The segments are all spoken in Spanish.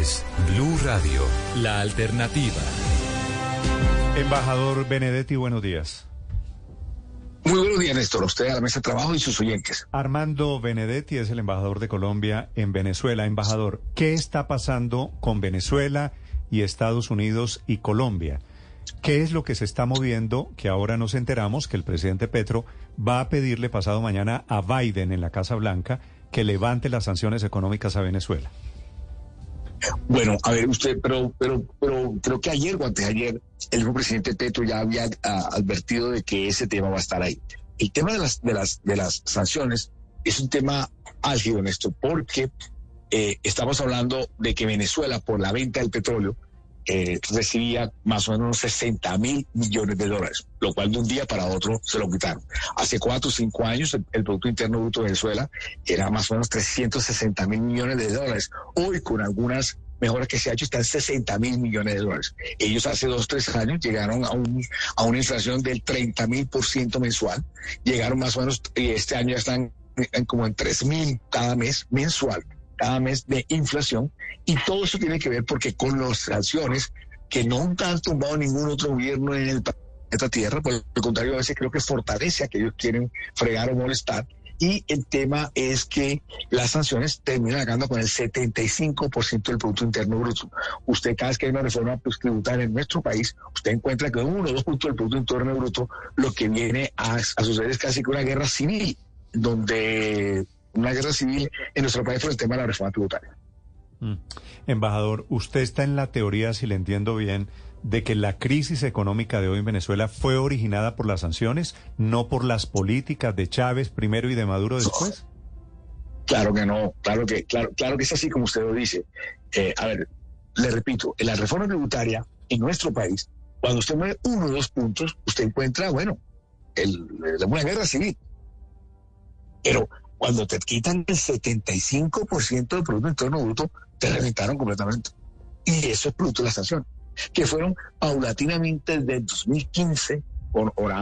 Es Blue Radio, la alternativa. Embajador Benedetti, buenos días. Muy buenos días, Néstor. Usted a la mesa de trabajo y sus oyentes. Armando Benedetti es el embajador de Colombia en Venezuela. Embajador, ¿qué está pasando con Venezuela y Estados Unidos y Colombia? ¿Qué es lo que se está moviendo que ahora nos enteramos que el presidente Petro va a pedirle pasado mañana a Biden en la Casa Blanca que levante las sanciones económicas a Venezuela? Bueno, a ver, usted, pero, pero, pero creo que ayer o antes de ayer, el mismo presidente Petro ya había ah, advertido de que ese tema va a estar ahí. El tema de las, de las, de las sanciones es un tema álgido en esto, porque eh, estamos hablando de que Venezuela, por la venta del petróleo, eh, recibía más o menos 60 mil millones de dólares, lo cual de un día para otro se lo quitaron. Hace cuatro o cinco años el, el Producto Interno Bruto de Venezuela era más o menos 360 mil millones de dólares. Hoy con algunas mejoras que se ha hecho están 60 mil millones de dólares. Ellos hace dos, tres años llegaron a, un, a una inflación del 30 mil por ciento mensual. Llegaron más o menos, y este año ya están en, como en 3 mil cada mes mensual cada mes de inflación y todo eso tiene que ver porque con las sanciones que nunca han tumbado ningún otro gobierno en el planeta Tierra, por el contrario a veces creo que fortalece a que ellos quieren fregar o molestar y el tema es que las sanciones terminan acabando con el 75% del Producto Interno Bruto. Usted cada vez que hay una reforma tributaria en nuestro país, usted encuentra que uno o dos puntos del Producto Interno Bruto lo que viene a suceder es casi que una guerra civil, donde una guerra civil en nuestro país por el tema de la reforma tributaria. Mm. Embajador, usted está en la teoría, si le entiendo bien, de que la crisis económica de hoy en Venezuela fue originada por las sanciones, no por las políticas de Chávez primero y de Maduro después. Claro que no, claro que, claro, claro que es así como usted lo dice. Eh, a ver, le repito, en la reforma tributaria en nuestro país, cuando usted mueve uno o dos puntos, usted encuentra, bueno, el, una guerra civil. Pero cuando te quitan el 75% del Producto Interno Bruto, te reventaron completamente. Y eso es producto de la sanción, que fueron paulatinamente desde 2015 con, con,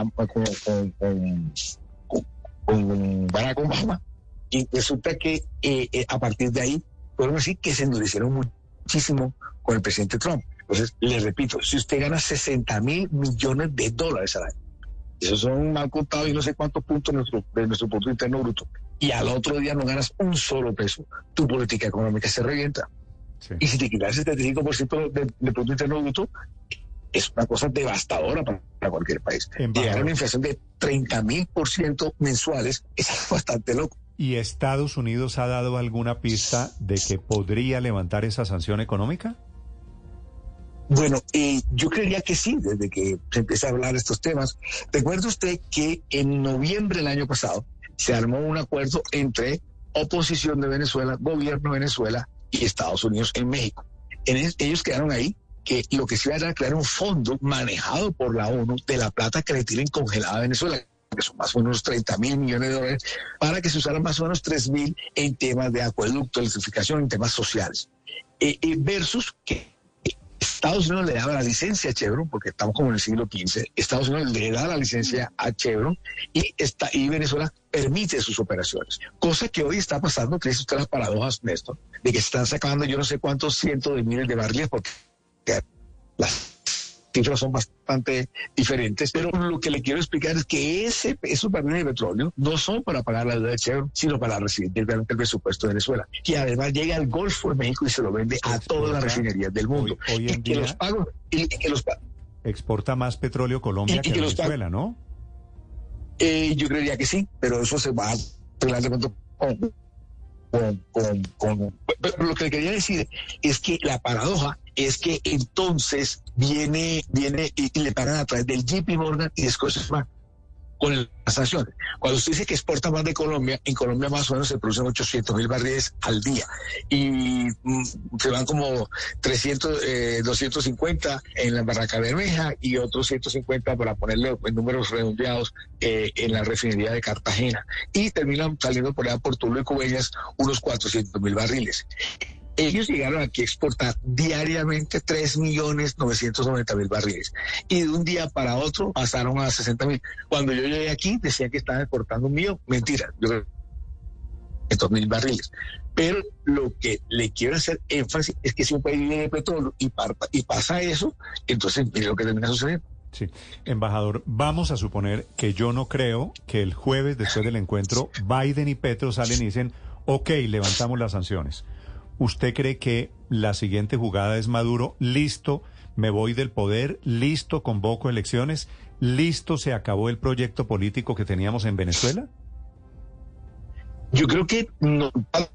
con, Barack Obama. Y resulta que eh, eh, a partir de ahí, podemos decir que se endurecieron muchísimo con el presidente Trump. Entonces, le repito, si usted gana 60 mil millones de dólares al año, esos son mal contados y no sé cuántos puntos de nuestro, de nuestro Producto Interno Bruto, y al otro día no ganas un solo peso, tu política económica se revienta. Y si te quitas el 75% del de Producto Interno Bruto, es una cosa devastadora para, cualquier país. Llegar a una inflación de 30 mil por ciento mensuales es bastante loco. ¿Y Estados Unidos ha dado alguna pista de que podría levantar esa sanción económica? Bueno, eh, yo creería que sí, desde que se empieza a hablar de estos temas. Recuerda usted que en noviembre del año pasado, se armó un acuerdo entre oposición de Venezuela, gobierno de Venezuela y Estados Unidos en México. En ellos quedaron ahí que lo que se iba a era crear un fondo manejado por la ONU de la plata que le tienen congelada a Venezuela que son más o menos 30 mil millones de dólares, para que se usaran más o menos 3 mil en temas de acueducto, electrificación, en temas sociales. Eh, eh, versus que Estados Unidos le daba la licencia a Chevron, porque estamos como en el siglo XV, Estados Unidos le da la licencia a Chevron y, está, y Venezuela permite sus operaciones. Cosa que hoy está pasando, que es usted las paradojas, Néstor, de que se están sacando yo no sé cuántos cientos de miles de barriles porque las cifras son bastante diferentes, pero lo que le quiero explicar es que ese, esos barriles de petróleo no son para pagar la deuda de Chevron, sino para recibir directamente el presupuesto de Venezuela, que además llega al Golfo de México y se lo vende a todas las refinerías del mundo. Hoy, en y que los pagos, y que los exporta más petróleo Colombia que, Venezuela, ¿no? Eh, yo creería que sí, pero eso se va a con, con, con, Pero lo que quería decir es que la paradoja es que entonces viene, viene y, le pagan a través del JP Morgan y de Scotiabank. Con las sanciones. Cuando usted dice que exporta más de Colombia, en Colombia más o menos se producen 800 mil barriles al día y mm, se van como 300, 250 eh, en la Barraca Bermeja y otros 150 para ponerle en números redondeados eh, en la refinería de Cartagena y terminan saliendo por allá por Tulo y Cubeñas unos 400 mil barriles ellos llegaron aquí a exportar diariamente 3.990.000 barriles. Y de un día para otro pasaron a 60.000. Cuando yo llegué aquí, decían que estaban exportando un millón. Mentira, yo estos mil barriles. Pero lo que le quiero hacer énfasis es que si un país vive de petróleo y, y pasa eso, entonces mire lo que termina sucediendo. Sí, embajador, vamos a suponer que yo no creo que el jueves después del encuentro Biden y Petro salen y dicen, ok, levantamos las sanciones. ¿Usted cree que la siguiente jugada es Maduro? Listo, me voy del poder, listo, convoco elecciones, listo, se acabó el proyecto político que teníamos en Venezuela? Yo creo que no,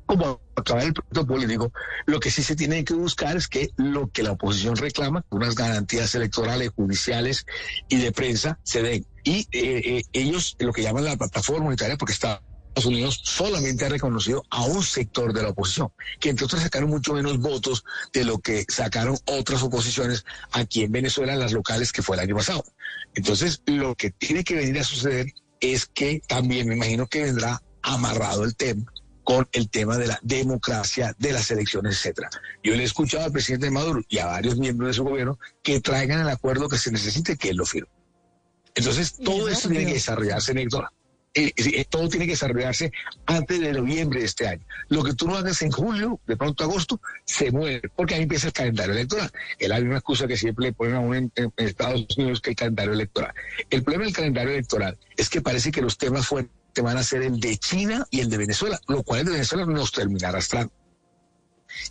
como acabar el proyecto político, lo que sí se tiene que buscar es que lo que la oposición reclama, unas garantías electorales, judiciales y de prensa, se den. Y eh, eh, ellos, lo que llaman la plataforma unitaria, porque está Estados Unidos solamente ha reconocido a un sector de la oposición, que entre otras sacaron mucho menos votos de lo que sacaron otras oposiciones aquí en Venezuela, las locales, que fue el año pasado. Entonces, lo que tiene que venir a suceder es que también me imagino que vendrá amarrado el tema con el tema de la democracia, de las elecciones, etcétera. Yo le he escuchado al presidente Maduro y a varios miembros de su gobierno que traigan el acuerdo que se necesite que él lo firme. Entonces, todo esto tiene que desarrollarse, Héctor, eh, eh, todo tiene que desarrollarse antes de noviembre de este año. Lo que tú no hagas en julio, de pronto agosto, se muere, porque ahí empieza el calendario electoral. El hay una excusa que siempre le ponen a uno en, Estados Unidos que hay calendario electoral. El problema del calendario electoral es que parece que los temas fuertes van a ser el de China y el de Venezuela, lo cual el de Venezuela nos terminará arrastrando.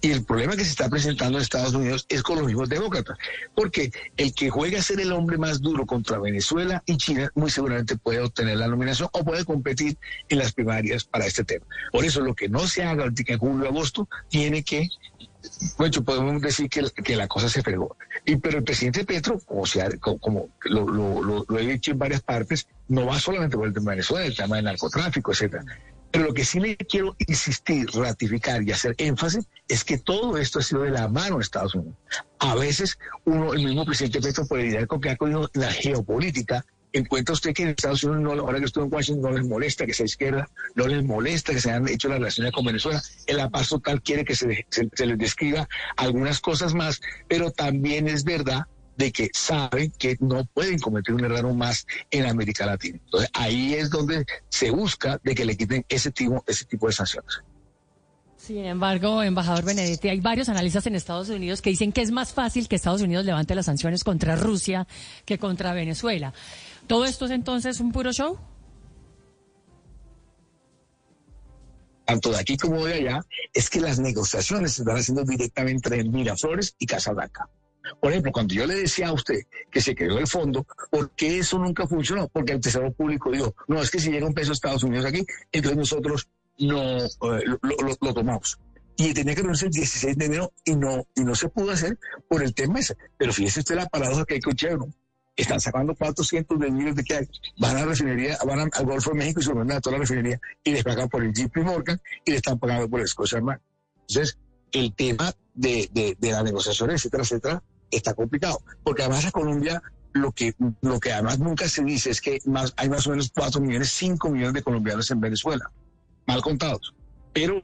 Y el problema que se está presentando en Estados Unidos es con los mismos demócratas, porque el que juega a ser el hombre más duro contra Venezuela y China muy seguramente puede obtener la nominación o puede competir en las primarias para este tema. Por eso lo que no se haga en julio agosto tiene que bueno, podemos decir que, que, la cosa se fregó. Y, pero el presidente Petro, como, sea, como, lo, lo, lo, he dicho en varias partes, no va solamente por el tema de Venezuela, el tema del narcotráfico, etcétera. Pero lo que sí le quiero insistir, ratificar y hacer énfasis es que todo esto ha sido de la mano de Estados Unidos. A veces uno, el mismo presidente Petro, por el que ha cogido la geopolítica, encuentra usted que en Estados Unidos, no, ahora que estoy en Washington, no les molesta que sea izquierda, no les molesta que se hayan hecho las relaciones con Venezuela. El la paz total quiere que se, se les describa algunas cosas más, pero también es verdad de que saben que no pueden cometer un error más en América Latina. Entonces ahí es donde se busca de que le quiten ese tipo, ese tipo de sanciones. Sin embargo, embajador Benedetti, hay varios analistas en Estados Unidos que dicen que es más fácil que Estados Unidos levante las sanciones contra Rusia que contra Venezuela. ¿Todo esto es entonces un puro show? tanto de aquí como de allá, es que las negociaciones se están haciendo directamente entre Miraflores y Casablanca. Por ejemplo, cuando yo le decía a usted que se creó el fondo, ¿por qué eso nunca funcionó? Porque el Tesoro Público dijo, no, es que si llega un peso a Estados Unidos aquí, entonces nosotros no eh, lo, tomamos. Y tenía que reunirse el 16 de enero y no, y no se pudo hacer por el tema ese. Pero fíjese usted la paradoja que hay con Chevron. Están sacando 400 de miles de que hay. Van a la refinería, van al Golfo de México y se venden a toda la refinería y les pagan por el JP Morgan y le están pagando por el Scotiabank. Entonces, el tema de, de, de la negociación, etcétera, etcétera, está complicado. Porque además a Colombia lo que, lo que además nunca se dice es que más, hay más o menos 4 millones, 5 millones de colombianos en Venezuela, mal contados. Pero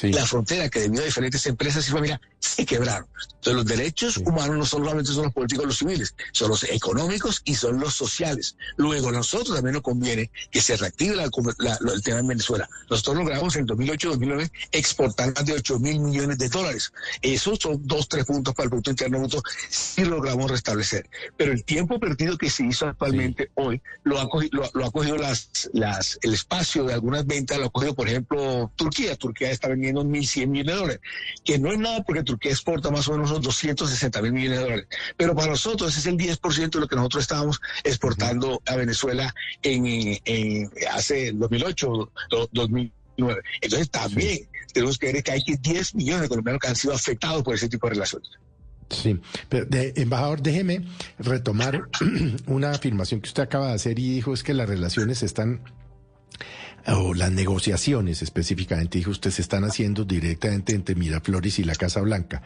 la frontera que debido a diferentes empresas y familias se quebraron. Entonces los derechos humanos no solamente son los políticos, los civiles, son los económicos y son los sociales. Luego a nosotros también nos conviene que se reactive el tema en Venezuela. Nosotros logramos en 2008-2009 exportar más de 8 mil millones de dólares. Esos son dos, tres puntos para el Producto Interno Bruto si logramos restablecer. Pero el tiempo perdido que se hizo actualmente hoy lo ha cogido, lo, ha cogido las, las, el espacio de algunas ventas, lo ha cogido por ejemplo Turquía. Turquía está vendiendo 1.100 millones de dólares, que no es nada porque que exporta más o menos unos 260 mil millones de dólares. Pero para nosotros ese es el 10% de lo que nosotros estábamos exportando a Venezuela en, hace 2008, 2009. Entonces también tenemos que ver que hay 10 millones de colombianos que han sido afectados por ese tipo de relaciones. Sí, pero embajador, déjeme retomar una afirmación que usted acaba de hacer y dijo es que las relaciones están o las negociaciones específicamente, dijo usted, se están haciendo directamente entre Miraflores y la Casa Blanca.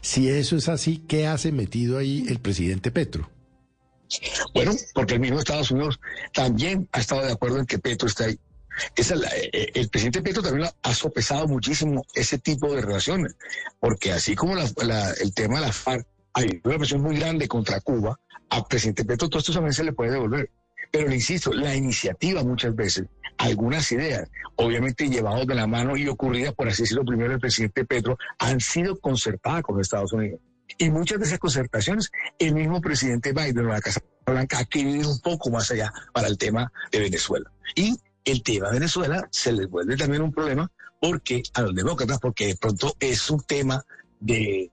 Si eso es así, ¿qué hace metido ahí el presidente Petro? Bueno, porque el mismo Estados Unidos también ha estado de acuerdo en que Petro está ahí. Eh, eh, el presidente Petro también ha sopesado muchísimo ese tipo de relaciones, porque así como el tema de la FARC, hay una presión muy grande contra Cuba, al presidente Petro todo esto también se le puede devolver. Pero le insisto, la iniciativa muchas veces, algunas ideas, obviamente llevadas de la mano y ocurridas, por así decirlo, primero el presidente Petro, han sido concertadas con Estados Unidos. Y muchas de esas concertaciones, el mismo presidente Biden de la Casa Blanca ha querido ir un poco más allá para el tema de Venezuela. Y el tema de Venezuela se les vuelve también un problema porque a los demócratas, porque de pronto es un tema de,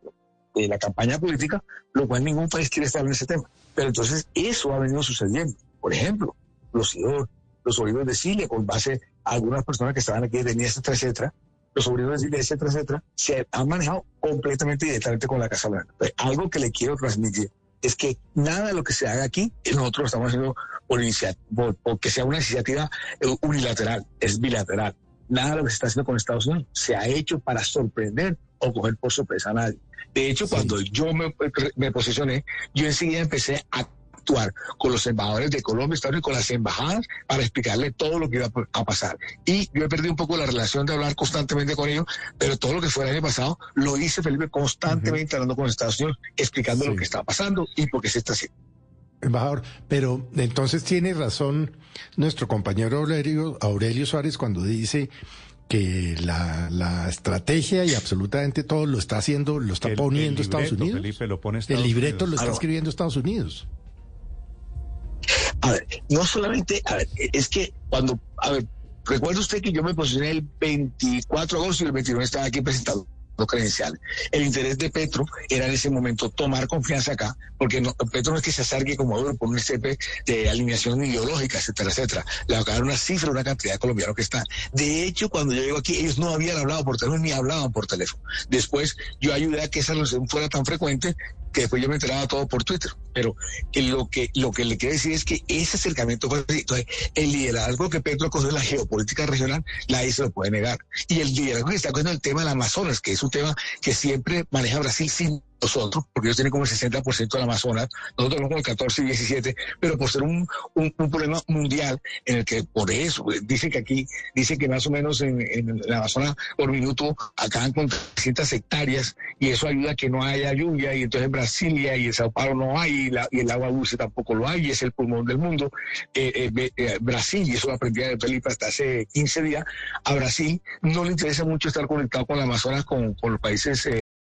de la campaña política, lo cual ningún país quiere estar en ese tema. Pero entonces eso ha venido sucediendo. Por ejemplo, los los sobrinos de Siria, con base a algunas personas que estaban aquí, de etcétera, etcétera, los sobrinos de Siria, etcétera, etcétera, se han manejado completamente y directamente con la Casa Blanca. algo que le quiero transmitir es que nada de lo que se haga aquí, nosotros lo estamos haciendo por, por, porque sea una iniciativa eh, unilateral, es bilateral. Nada de lo que se está haciendo con Estados Unidos se ha hecho para sorprender o coger por sorpresa a nadie. De hecho, cuando yo me, me posicioné, yo enseguida empecé a actuar con los embajadores de Colombia, Estados Unidos, con las embajadas para explicarle todo lo que iba a pasar. Y yo he perdido un poco la relación de hablar constantemente con ellos, pero todo lo que fue el año pasado lo hice, Felipe, constantemente hablando con Estados Unidos, explicando lo que estaba pasando y por qué se está haciendo. Embajador, pero entonces tiene razón nuestro compañero Aurelio, Aurelio Suárez cuando dice que la, la, estrategia y absolutamente todo lo está haciendo, lo está poniendo Estados Unidos. el libreto lo está escribiendo Estados Unidos. A ver, no solamente, a ver, es que cuando, a ver, recuerda usted que yo me posicioné el 24 de agosto y el 29 estaba aquí presentado credencial. El interés de Petro era en ese momento tomar confianza acá, porque no, Petro no es que se acerque como duro por un CP de alineación ideológica, etcétera, etcétera. Le va a dar una cifra, una cantidad de colombianos que están. De hecho, cuando yo llego aquí, ellos no habían hablado por teléfono ni hablaban por teléfono. Después, yo ayudé a que esa relación fuera tan frecuente que después yo me enteraba todo por Twitter. Pero lo que, lo que le quiero decir es que ese acercamiento fue entonces, el liderazgo que Petro cogió en la geopolítica regional, nadie se lo puede negar. Y el liderazgo que está cogiendo el tema del Amazonas, que es un tema que siempre maneja Brasil sin nosotros, porque ellos tienen como el 60% del Amazonas, nosotros tenemos como el 14 y 17, pero por ser un, un, problema mundial en el que por eso, eh, dicen que aquí, dicen que más o menos en, en la Amazonas por minuto acaban con 300 hectáreas y eso ayuda a que no haya lluvia y entonces en Brasilia y en Sao Paulo no hay y, el agua dulce tampoco lo hay y es el pulmón del mundo. Eh, eh, Brasil, y eso lo aprendí de Felipe hasta hace 15 días, a Brasil no le interesa mucho estar conectado con la Amazonas, con, con los países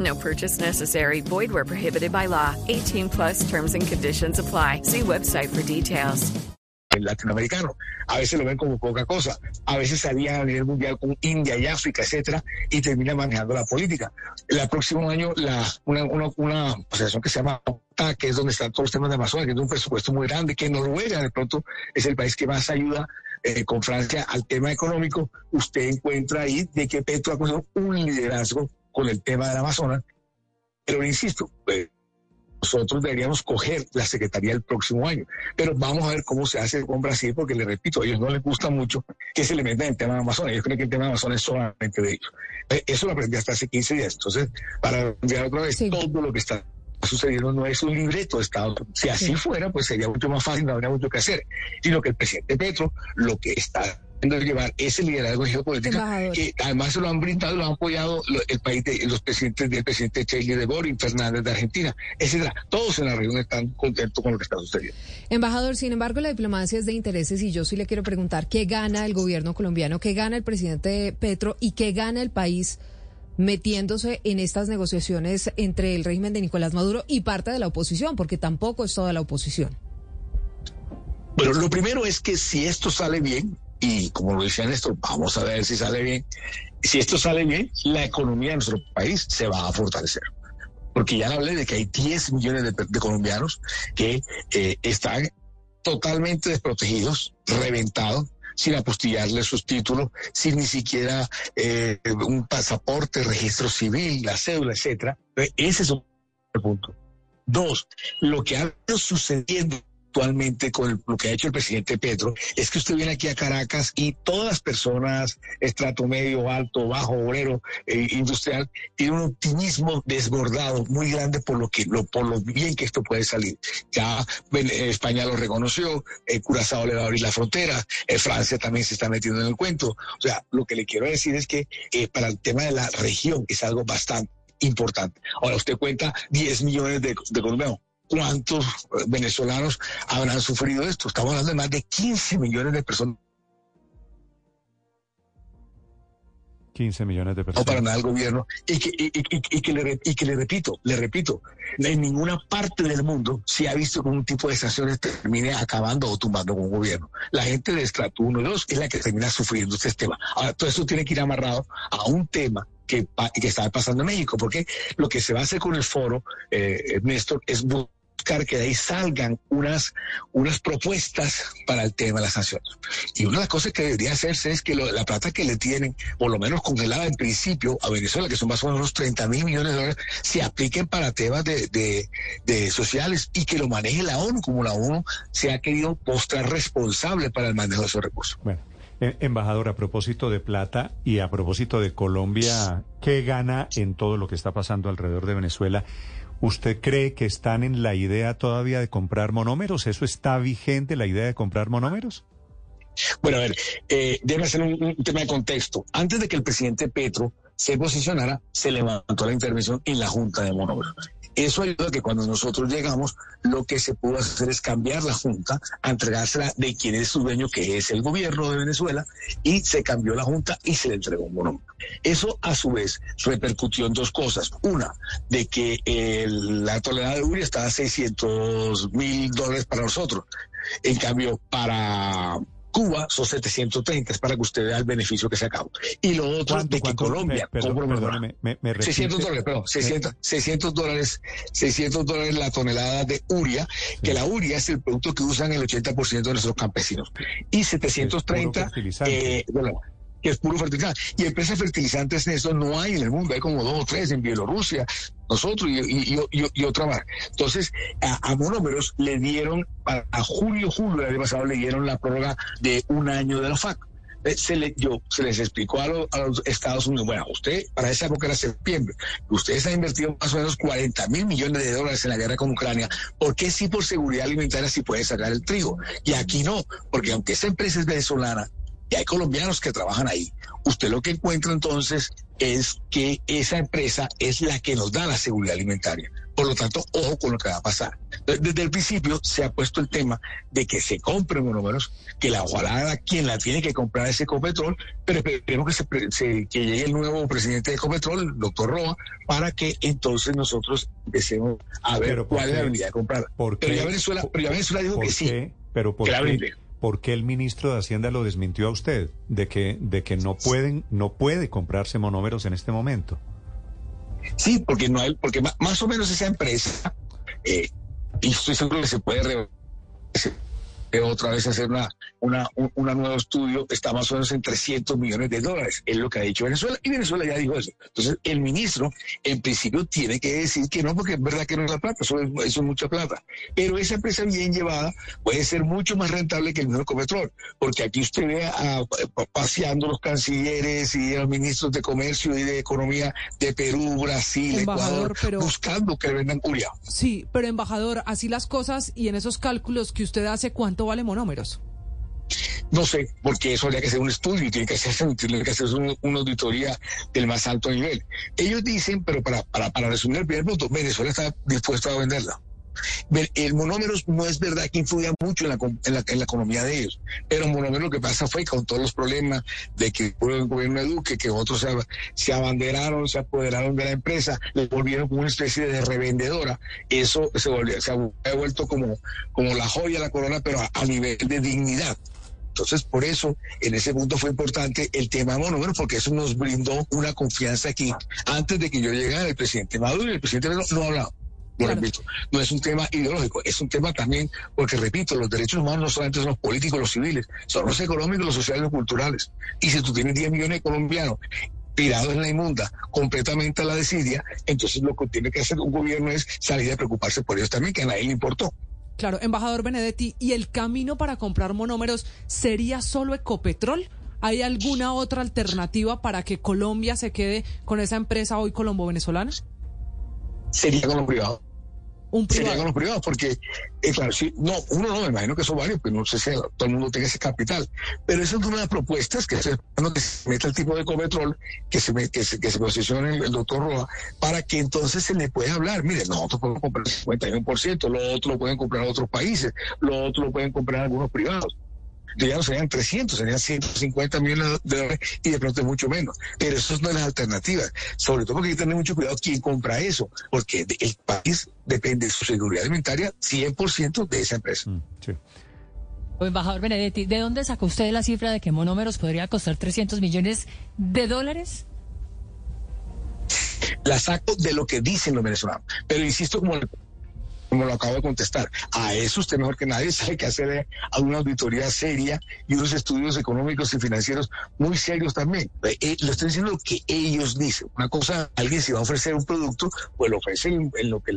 No purchase necessary. Void where prohibited by law. 18 plus terms and conditions apply. See website for details. El latinoamericano. A veces lo ven como poca cosa. A veces salían a nivel mundial con India y África, etcétera, y termina manejando la política. El próximo año, la, una, una, una asociación que se llama que es donde están todos los temas de Amazonas, que tiene un presupuesto muy grande, que Noruega de pronto es el país que más ayuda eh, con Francia al tema económico, usted encuentra ahí de que Petro ha cogido un liderazgo con el tema del Amazonas, pero insisto, pues, nosotros deberíamos coger la Secretaría el próximo año. Pero vamos a ver cómo se hace con Brasil, porque le repito, a ellos no les gusta mucho que se le meta en el tema de Amazonas. Ellos creen que el tema de Amazonas es solamente de ellos. Eh, eso lo aprendí hasta hace 15 días. Entonces, para enviar otra vez, todo lo que está sucediendo no es un libreto de Estado. Si así fuera, pues sería mucho más fácil, no habría mucho que hacer. Sino que el presidente Petro lo que está llevar ese liderazgo geopolítico que además se lo han brindado, lo han apoyado el país de los presidentes del presidente Chile de Boris, Fernández de Argentina, etcétera. Todos en la región están contentos con lo que está sucediendo. Embajador, sin embargo, la diplomacia es de intereses y yo sí le quiero preguntar qué gana el gobierno colombiano, qué gana el presidente Petro y qué gana el país metiéndose en estas negociaciones entre el régimen de Nicolás Maduro y parte de la oposición, porque tampoco es toda la oposición. Bueno, lo primero es que si esto sale bien, y como lo decía Néstor, vamos a ver si sale bien, si esto sale bien, la economía de nuestro país se va a fortalecer. Porque ya hablé de que hay 10 millones de, colombianos que eh, están totalmente desprotegidos, reventados, sin apostillarle sus títulos, sin ni siquiera eh, un pasaporte, registro civil, la cédula, etcétera. Ese es un punto. Dos, lo que ha ido sucediendo actualmente con lo que ha hecho el presidente Petro es que usted viene aquí a Caracas y todas las personas, estrato medio, alto, bajo, obrero, eh, industrial, tienen un optimismo desbordado muy grande por lo que lo, por lo bien que esto puede salir. Ya España lo reconoció, eh, Curazao le va a abrir la frontera, eh, Francia también se está metiendo en el cuento. O sea, lo que le quiero decir es que para el tema de la región es algo bastante importante. Ahora usted cuenta 10 millones de, de colombianos cuántos venezolanos habrán sufrido esto. Estamos hablando de más de 15 millones de personas. 15 millones de personas. No para nada el gobierno. Y que, y, que, le, y que le repito, le repito, en ninguna parte del mundo se ha visto que un tipo de sanciones termine acabando o tumbando con un gobierno. La gente de estrato 1 y 2 es la que termina sufriendo este tema. Ahora, todo eso tiene que ir amarrado a un tema que, que está pasando en México, porque lo que se va a hacer con el foro, eh, Néstor, es que de ahí salgan unas, unas propuestas para el tema de las sanciones. Y una de las cosas que debería hacerse es que la plata que le tienen, por lo menos congelada en principio a Venezuela, que son más o menos unos 30 mil millones de dólares, se apliquen para temas de, de, sociales y que lo maneje la ONU, como la ONU se ha querido mostrar responsable para el manejo de esos recursos. Bueno. Eh, embajador, a propósito de plata y a propósito de Colombia, ¿qué gana en todo lo que está pasando alrededor de Venezuela? ¿Usted cree que están en la idea todavía de comprar monómeros? ¿Eso está vigente, la idea de comprar monómeros? Bueno, a ver, eh, debe ser un, tema de contexto. Antes de que el presidente Petro se posicionara, se levantó la intervención en la Junta de Monómeros. Eso ayuda a que cuando nosotros llegamos, lo que se pudo hacer es cambiar la Junta, entregársela de quien es su dueño, que es el gobierno de Venezuela, y se cambió la Junta y se le entregó un monómero. Eso, a su vez, repercutió en dos cosas. Una, de que la tonelada de uria estaba a 600 mil dólares para nosotros. En cambio, para Cuba son 730, es para que usted vea el beneficio que se acabó. Y lo otro de que Colombia me, 600 dólares, perdón, 600, 600, dólares, 600 dólares la tonelada de uria, que la uria es el producto que usan el 80% de nuestros campesinos. Y 730 eh, que es puro fertilizante. Y empresas fertilizantes en eso no hay en el mundo, hay como dos o tres en Bielorrusia, nosotros y, otra más. Entonces, a, monómeros le dieron, a, julio, julio del año pasado, le dieron la prórroga de un año de la FAC. Eh, se, le, yo, se les explicó a, los Estados Unidos, bueno, usted para esa época era septiembre, ustedes han invertido más o menos 40 mil millones de dólares en la guerra con Ucrania, ¿por qué sí por seguridad alimentaria sí puede sacar el trigo? Y aquí no, porque aunque esa empresa es venezolana, y hay colombianos que trabajan ahí. Usted lo que encuentra entonces es que esa empresa es la que nos da la seguridad alimentaria. Por lo tanto, ojo con lo que va a pasar. Desde el principio se ha puesto el tema de que se compren monómeros, que la ojalá quien la tiene que comprar es Ecopetrol, pero esperemos que, se, que llegue el nuevo presidente de Ecopetrol, el doctor Roa, para que entonces nosotros empecemos a ver cuál es la habilidad de comprar. pero, ya Venezuela, pero ya Venezuela dijo que sí, pero ¿por que ¿por qué el ministro de Hacienda lo desmintió a usted de que, de que no pueden, no puede comprarse monómeros en este momento? Sí, porque no hay, porque más o menos esa empresa, eh, y estoy seguro que se puede otra vez hacer una, una, un nuevo estudio, está más o menos en 300 millones de dólares, es lo que ha dicho Venezuela, y Venezuela ya dijo eso. Entonces, el ministro, en principio, tiene que decir que no, porque es verdad que no es la plata, eso es, mucha plata. Pero esa empresa bien llevada puede ser mucho más rentable que el mismo Ecopetrol, porque aquí usted ve a, paseando los cancilleres y los ministros de Comercio y de Economía de Perú, Brasil, Ecuador, buscando que le vendan curia. Sí, pero embajador, así las cosas y en esos cálculos que usted hace, ¿cuánto vale monómeros? No sé, porque eso habría que hacer un estudio, tiene que hacerse, tiene que hacerse una auditoría del más alto nivel. Ellos dicen, pero para, para, para resumir el primer punto, Venezuela está dispuesto a venderla. El monómeros no es verdad que influía mucho en la, en la, en la economía de ellos, pero monómeros lo que pasa fue con todos los problemas de que el gobierno de Duque, que otros se, abanderaron, se apoderaron de la empresa, le volvieron como una especie de revendedora, eso se, volvió, se ha vuelto como, como la joya la corona, pero a, a nivel de dignidad. Entonces, por eso, en ese punto fue importante el tema monómero, porque eso nos brindó una confianza aquí. Antes de que yo llegara, el presidente Maduro y el presidente Maduro no hablaba. No es un tema ideológico, es un tema también, porque repito, los derechos humanos no solamente son los políticos, los civiles, son los económicos, los sociales, los culturales. Y si tú tienes 10 millones de colombianos tirados en la inmunda, completamente a la desidia, entonces lo que tiene que hacer un gobierno es salir a preocuparse por ellos también, que a nadie le importó. Claro, embajador Benedetti, ¿y el camino para comprar monómeros sería solo Ecopetrol? ¿Hay alguna otra alternativa para que Colombia se quede con esa empresa hoy colombo-venezolana? Sería con lo privado un Sería con los privados, porque, eh, claro, sí, no, uno no, me imagino que son varios, pues no sé si todo el mundo tenga ese capital. Pero esa es una de las propuestas que se, que se meta el tipo de cometrol, que se, que se, que se posicione el, doctor Roa, para que entonces se le pueda hablar. Mire, nosotros podemos comprar el 51%, lo otro lo pueden comprar otros países, lo otro lo pueden comprar algunos privados ya no serían 300, serían 150 millones de dólares y de pronto es mucho menos. Pero eso no es la alternativa. Sobre todo porque hay que tener mucho cuidado quién compra eso, porque el país depende de su seguridad alimentaria 100% de esa empresa. Mm, embajador Benedetti, ¿de dónde sacó usted la cifra de que monómeros podría costar 300 millones de dólares? La saco de lo que dicen los venezolanos. Pero insisto, como como lo acabo de contestar. A eso usted mejor que nadie sabe que hacer una auditoría seria y unos estudios económicos y financieros muy serios también. Eh, eh, lo estoy diciendo que ellos dicen. Una cosa, alguien si va a ofrecer un producto, pues lo ofrece en, lo que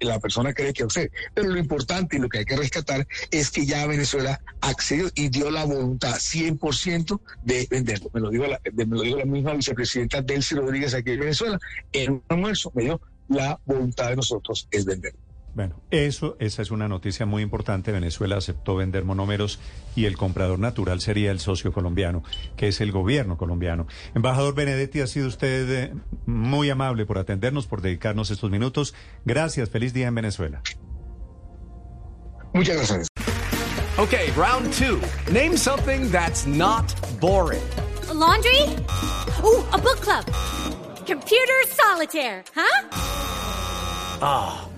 la, persona cree que ofrece. Pero lo importante y lo que hay que rescatar es que ya Venezuela accedió y dio la voluntad 100% de venderlo. Me lo, digo la, me lo digo la misma vicepresidenta Delcy Rodríguez aquí en Venezuela. En un almuerzo me dio la voluntad de nosotros es venderlo. Bueno, eso, esa es una noticia muy importante. Venezuela aceptó vender monómeros y el comprador natural sería el socio colombiano, que es el gobierno colombiano. Embajador Benedetti, ha sido usted eh, muy amable por atendernos, por dedicarnos estos minutos. Gracias, feliz día en Venezuela. Muchas gracias. Okay, round two. Name something that's not boring. laundry? Uh, a book club. Computer solitaire, huh? Ah.